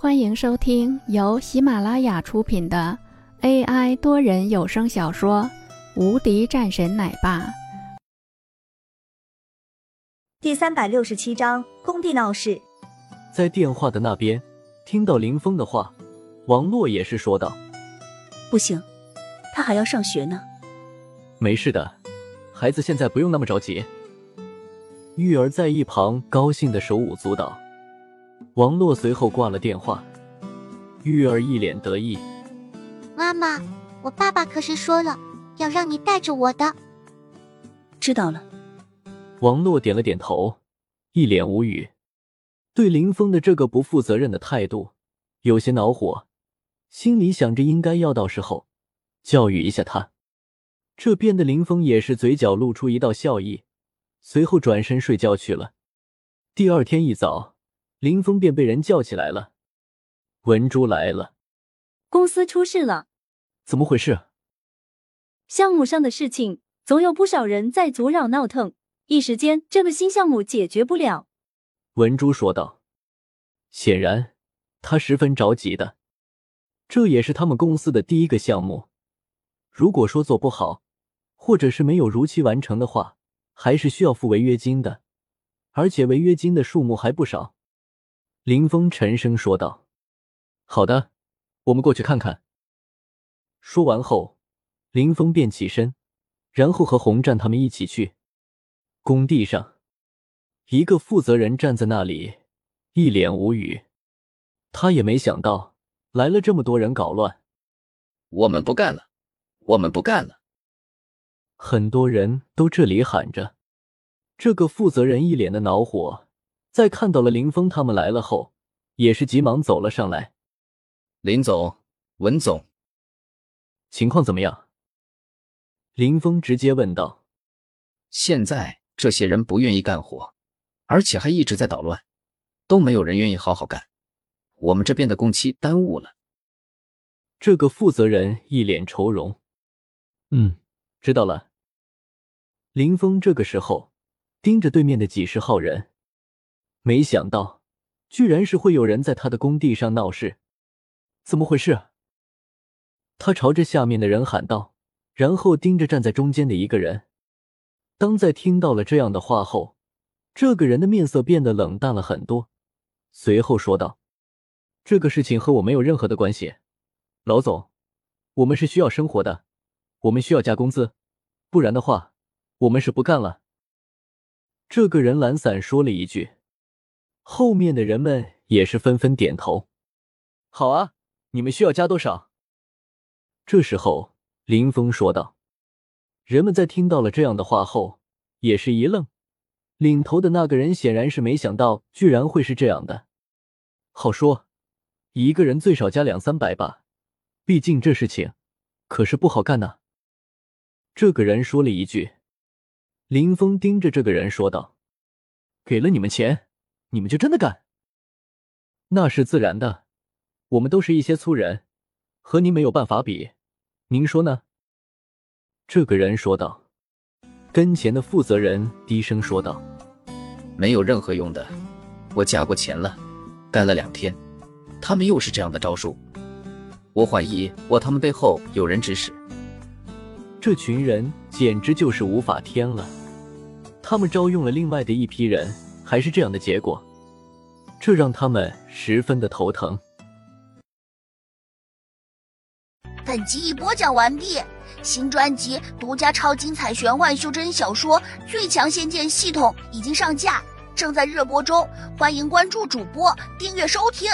欢迎收听由喜马拉雅出品的 AI 多人有声小说《无敌战神奶爸》第三百六十七章工地闹事。在电话的那边，听到林峰的话，王洛也是说道：“不行，他还要上学呢。没事的，孩子现在不用那么着急。”玉儿在一旁高兴的手舞足蹈。王洛随后挂了电话，玉儿一脸得意：“妈妈，我爸爸可是说了，要让你带着我的。”知道了。王洛点了点头，一脸无语，对林峰的这个不负责任的态度有些恼火，心里想着应该要到时候教育一下他。这边的林峰也是嘴角露出一道笑意，随后转身睡觉去了。第二天一早。林峰便被人叫起来了。文珠来了，公司出事了，怎么回事？项目上的事情，总有不少人在阻扰闹腾，一时间这个新项目解决不了。文珠说道。显然，他十分着急的，这也是他们公司的第一个项目。如果说做不好，或者是没有如期完成的话，还是需要付违约金的，而且违约金的数目还不少。林峰沉声说道：“好的，我们过去看看。”说完后，林峰便起身，然后和洪战他们一起去工地上。一个负责人站在那里，一脸无语。他也没想到来了这么多人搞乱。我们不干了，我们不干了！很多人都这里喊着。这个负责人一脸的恼火。在看到了林峰他们来了后，也是急忙走了上来。林总、文总，情况怎么样？林峰直接问道。现在这些人不愿意干活，而且还一直在捣乱，都没有人愿意好好干，我们这边的工期耽误了。这个负责人一脸愁容。嗯，知道了。林峰这个时候盯着对面的几十号人。没想到，居然是会有人在他的工地上闹事，怎么回事？他朝着下面的人喊道，然后盯着站在中间的一个人。当在听到了这样的话后，这个人的面色变得冷淡了很多，随后说道：“这个事情和我没有任何的关系，老总，我们是需要生活的，我们需要加工资，不然的话，我们是不干了。”这个人懒散说了一句。后面的人们也是纷纷点头。好啊，你们需要加多少？这时候，林峰说道。人们在听到了这样的话后，也是一愣。领头的那个人显然是没想到，居然会是这样的。好说，一个人最少加两三百吧，毕竟这事情可是不好干呐。这个人说了一句。林峰盯着这个人说道：“给了你们钱。”你们就真的干？那是自然的，我们都是一些粗人，和您没有办法比，您说呢？这个人说道。跟前的负责人低声说道：“没有任何用的，我加过钱了，干了两天，他们又是这样的招数，我怀疑我他们背后有人指使。这群人简直就是无法天了，他们招用了另外的一批人。”还是这样的结果，这让他们十分的头疼。本集已播讲完毕，新专辑独家超精彩玄幻修真小说《最强仙剑系统》已经上架，正在热播中，欢迎关注主播，订阅收听。